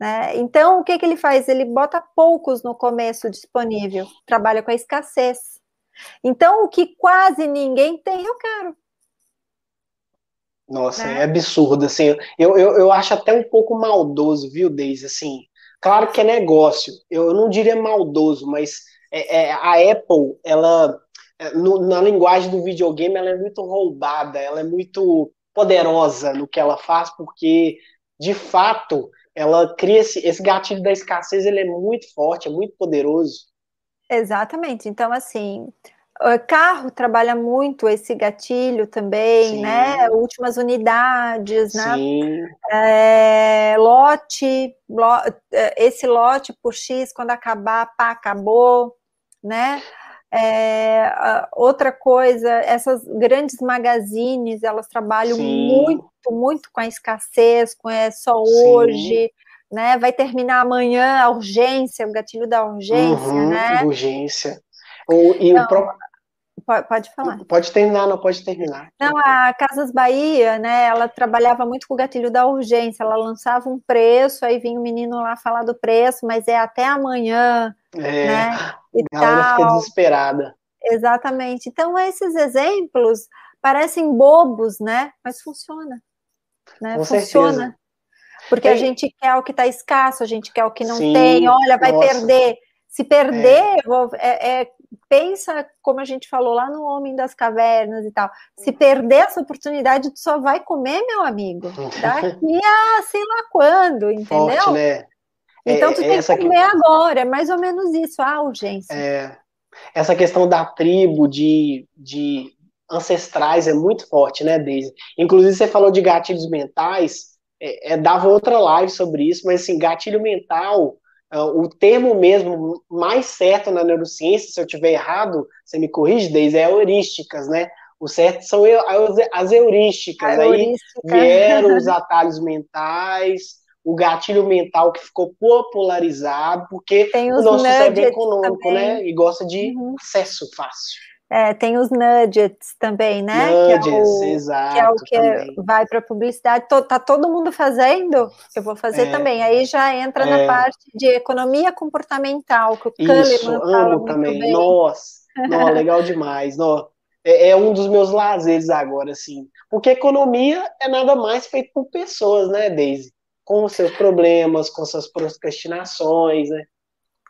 Né? Então, o que, que ele faz? Ele bota poucos no começo disponível, trabalha com a escassez. Então, o que quase ninguém tem, eu quero. Nossa, né? é absurdo, assim, eu, eu, eu acho até um pouco maldoso, viu, Deise, assim, claro que é negócio, eu não diria maldoso, mas é, é, a Apple, ela, no, na linguagem do videogame, ela é muito roubada, ela é muito poderosa no que ela faz, porque, de fato, ela cria esse, esse gatilho da escassez, ele é muito forte, é muito poderoso. Exatamente, então, assim, Carro trabalha muito esse gatilho também, Sim. né? Últimas unidades, né? Sim. É, lote, é, esse lote por X, quando acabar, pá, acabou, né? É, outra coisa, essas grandes magazines, elas trabalham Sim. muito, muito com a escassez, com é só hoje, né? Vai terminar amanhã a urgência, o gatilho da urgência, uhum, né? Urgência. O, e então, o próprio Pode falar. Pode terminar, não pode terminar. Não, a Casas Bahia, né, ela trabalhava muito com o gatilho da urgência, ela lançava um preço, aí vinha o menino lá falar do preço, mas é até amanhã, é, né, e a galera tal. fica desesperada. Exatamente. Então, esses exemplos parecem bobos, né, mas funciona. Né? Com funciona. Certeza. Porque a gente quer o que está escasso, a gente quer o que não Sim, tem, olha, vai nossa. perder. Se perder, é. é, é pensa, como a gente falou lá no Homem das Cavernas e tal, se perder essa oportunidade, tu só vai comer, meu amigo, daqui a sei lá quando, entendeu? Forte, né? Então tu é, tem que comer que... agora, é mais ou menos isso, a urgência. É, essa questão da tribo, de, de ancestrais é muito forte, né, Deise? Inclusive você falou de gatilhos mentais, é, é, dava outra live sobre isso, mas assim, gatilho mental o termo mesmo mais certo na neurociência, se eu tiver errado, você me corrige, Deise, é heurísticas, né? O certo são as heurísticas. Aí vieram os atalhos mentais, o gatilho mental que ficou popularizado, porque o nosso cérebro é econômico, também. né? E gosta de uhum. acesso fácil. É, tem os nudgets também, né? Nudgets, que é o, exato. Que é o que também. vai para publicidade. Tá todo mundo fazendo? Eu vou fazer é, também. Aí já entra é, na parte de economia comportamental, que o Isso, Kahneman amo também. Bem. Nossa, não, legal demais. Não, é, é, um dos meus lazeres agora, assim. Porque economia é nada mais feito por pessoas, né, Daisy? Com seus problemas, com suas procrastinações, né?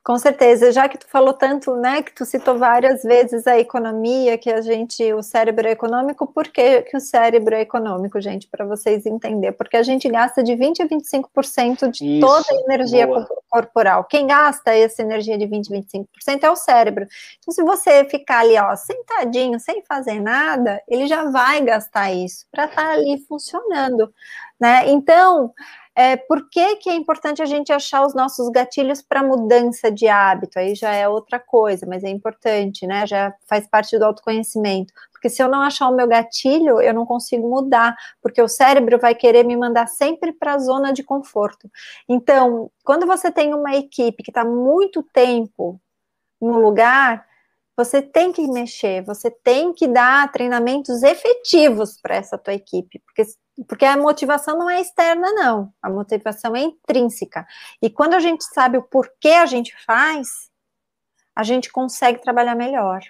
Com certeza, já que tu falou tanto, né, que tu citou várias vezes a economia, que a gente, o cérebro é econômico, por que, que o cérebro é econômico, gente, para vocês entenderem? Porque a gente gasta de 20 a 25% de Isso, toda a energia boa. corporal. Quem gasta essa energia de 20 a 25% é o cérebro. Então, se você ficar ali, ó, sentadinho, sem fazer nada, ele já vai gastar isso para estar tá ali funcionando, né? Então, é, por que, que é importante a gente achar os nossos gatilhos para mudança de hábito? Aí já é outra coisa, mas é importante, né? Já faz parte do autoconhecimento. Porque se eu não achar o meu gatilho, eu não consigo mudar, porque o cérebro vai querer me mandar sempre para a zona de conforto. Então, quando você tem uma equipe que está muito tempo no lugar, você tem que mexer, você tem que dar treinamentos efetivos para essa tua equipe, porque porque a motivação não é externa, não. A motivação é intrínseca. E quando a gente sabe o porquê a gente faz, a gente consegue trabalhar melhor.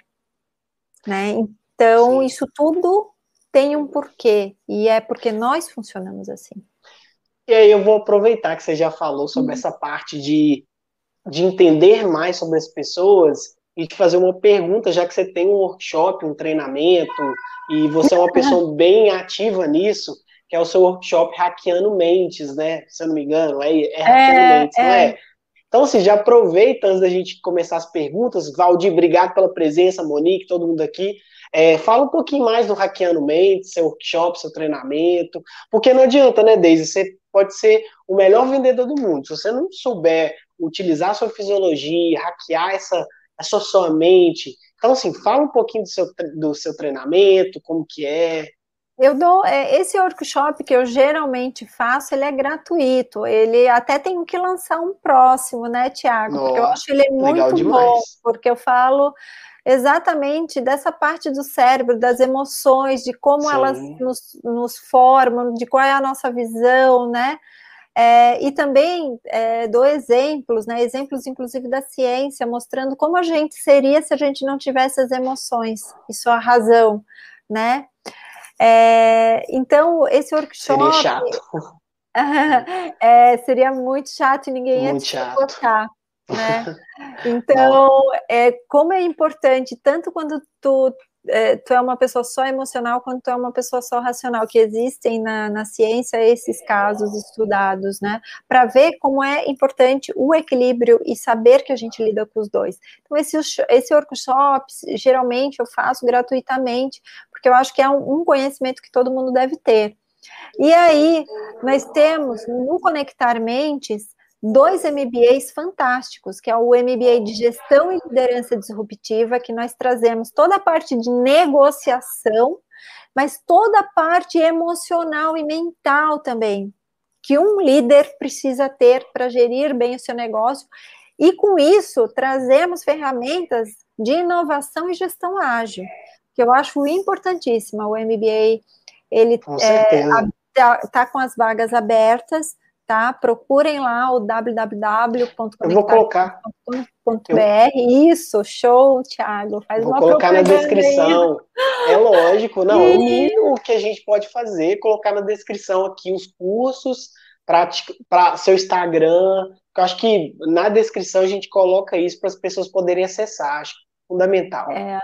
Né? Então, Sim. isso tudo tem um porquê. E é porque nós funcionamos assim. E aí eu vou aproveitar que você já falou sobre uhum. essa parte de, de entender mais sobre as pessoas e te fazer uma pergunta, já que você tem um workshop, um treinamento, e você é uma pessoa bem ativa nisso que é o seu workshop Hackeando Mentes, né? Se eu não me engano, é, é Hackeando é, Mentes, é. não é? Então, assim, já aproveita antes da gente começar as perguntas. Valdir, obrigado pela presença, Monique, todo mundo aqui. É, fala um pouquinho mais do Hackeando Mentes, seu workshop, seu treinamento, porque não adianta, né, Deise? Você pode ser o melhor vendedor do mundo. Se você não souber utilizar a sua fisiologia, hackear essa, essa sua mente. Então, assim, fala um pouquinho do seu, do seu treinamento, como que é. Eu dou é, esse workshop que eu geralmente faço, ele é gratuito. Ele até tenho que lançar um próximo, né, Tiago? Porque eu acho ele muito bom, porque eu falo exatamente dessa parte do cérebro, das emoções, de como Sim. elas nos, nos, formam, de qual é a nossa visão, né? É, e também é, dou exemplos, né, exemplos inclusive da ciência, mostrando como a gente seria se a gente não tivesse as emoções e sua razão, né? É, então, esse workshop... Seria chato. é, seria muito chato e ninguém ia te suportar. Né? Então, é, como é importante, tanto quando tu, é, tu é uma pessoa só emocional, quanto tu é uma pessoa só racional, que existem na, na ciência esses casos estudados, né? Para ver como é importante o equilíbrio e saber que a gente lida com os dois. Então, esse, esse workshop, geralmente eu faço gratuitamente, porque eu acho que é um, um conhecimento que todo mundo deve ter. E aí, nós temos no Conectar Mentes dois MBAs fantásticos, que é o MBA de Gestão e Liderança Disruptiva, que nós trazemos toda a parte de negociação, mas toda a parte emocional e mental também, que um líder precisa ter para gerir bem o seu negócio. E com isso, trazemos ferramentas de inovação e gestão ágil, que eu acho importantíssima. O MBA, ele está é, tá com as vagas abertas, tá? Procurem lá o www.conectar.com.br. Isso, show, Thiago. Faz vou uma colocar na descrição. Aí. É lógico, não. E... O mínimo que a gente pode fazer é colocar na descrição aqui os cursos para seu Instagram. Eu acho que na descrição a gente coloca isso para as pessoas poderem acessar. Acho fundamental. É.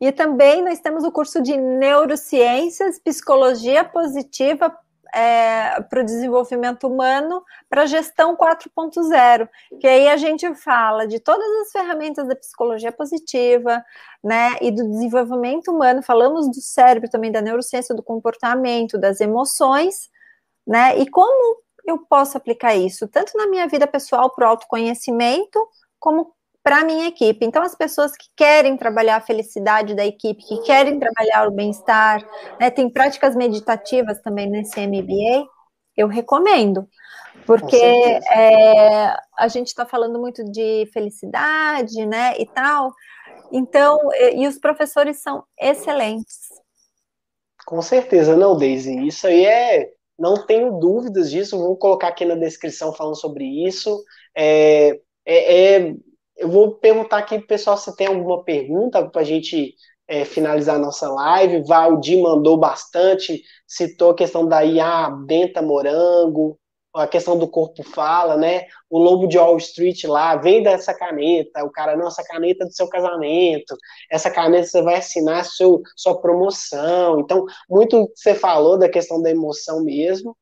E também nós temos o curso de Neurociências, Psicologia Positiva é, para o desenvolvimento humano para a gestão 4.0, que aí a gente fala de todas as ferramentas da psicologia positiva, né, e do desenvolvimento humano, falamos do cérebro também, da neurociência do comportamento, das emoções, né, e como eu posso aplicar isso, tanto na minha vida pessoal para o autoconhecimento, como para a minha equipe. Então, as pessoas que querem trabalhar a felicidade da equipe, que querem trabalhar o bem-estar, né, tem práticas meditativas também nesse MBA, eu recomendo, porque é, a gente está falando muito de felicidade, né, e tal, então, e, e os professores são excelentes. Com certeza, não, Daisy, isso aí é, não tenho dúvidas disso, vou colocar aqui na descrição falando sobre isso, é, é, é eu vou perguntar aqui pro pessoal se tem alguma pergunta para a gente é, finalizar a nossa live. Valdir mandou bastante, citou a questão da IA Benta Morango, a questão do corpo fala, né? O Lobo de Wall Street lá, vem dessa caneta, o cara, não, essa caneta do seu casamento, essa caneta você vai assinar seu, sua promoção. Então, muito que você falou da questão da emoção mesmo.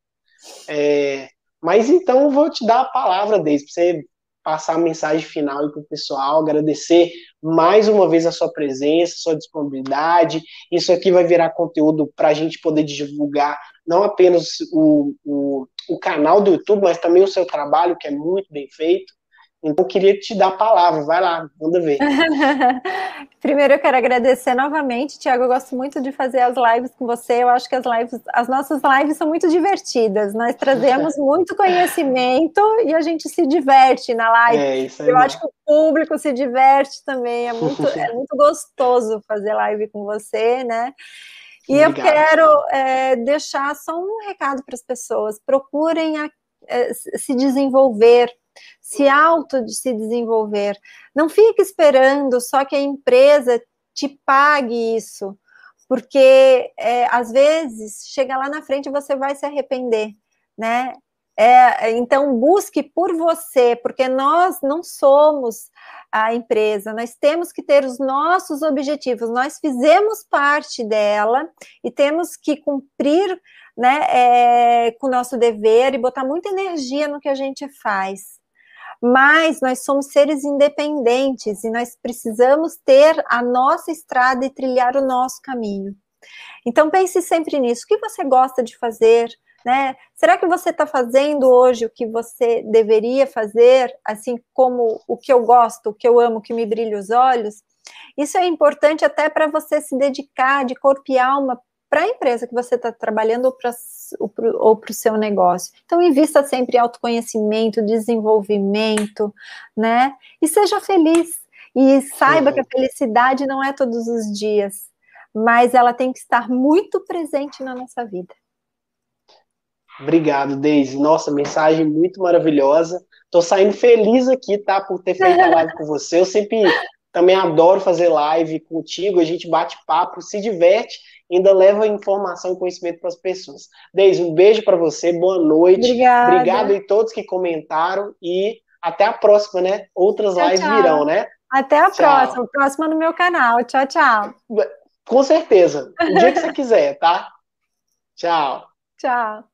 É, mas então vou te dar a palavra, Deise, para você passar a mensagem final para o pessoal, agradecer mais uma vez a sua presença, sua disponibilidade. Isso aqui vai virar conteúdo para a gente poder divulgar não apenas o, o, o canal do YouTube, mas também o seu trabalho, que é muito bem feito. Então, eu queria te dar a palavra, vai lá, manda ver. Primeiro, eu quero agradecer novamente, Tiago. Eu gosto muito de fazer as lives com você. Eu acho que as lives, as nossas lives são muito divertidas. Nós trazemos muito conhecimento e a gente se diverte na live. É, isso aí eu acho que o público se diverte também. É muito, é muito gostoso fazer live com você, né? E Obrigado. eu quero é, deixar só um recado para as pessoas: procurem a, é, se desenvolver, se auto de se desenvolver. Não fique esperando só que a empresa te pague isso, porque é, às vezes chega lá na frente e você vai se arrepender, né? É, então busque por você, porque nós não somos a empresa, nós temos que ter os nossos objetivos, nós fizemos parte dela e temos que cumprir né, é, com o nosso dever e botar muita energia no que a gente faz mas nós somos seres independentes e nós precisamos ter a nossa estrada e trilhar o nosso caminho. Então pense sempre nisso. O que você gosta de fazer? Né? Será que você está fazendo hoje o que você deveria fazer, assim como o que eu gosto, o que eu amo, o que me brilha os olhos? Isso é importante até para você se dedicar de corpo e alma para a empresa que você está trabalhando ou para o seu negócio. Então, invista sempre em autoconhecimento, desenvolvimento, né? E seja feliz. E saiba que a felicidade não é todos os dias, mas ela tem que estar muito presente na nossa vida. Obrigado, Deise. Nossa, mensagem muito maravilhosa. Tô saindo feliz aqui, tá, por ter feito a live com você. Eu sempre também adoro fazer live contigo, a gente bate papo, se diverte, ainda leva informação e conhecimento para as pessoas. Deise, um beijo para você, boa noite. Obrigada. Obrigado a todos que comentaram e até a próxima, né? Outras tchau, lives tchau. virão, né? Até a tchau. próxima, próxima no meu canal. Tchau, tchau. Com certeza. O dia que você quiser, tá? Tchau. Tchau.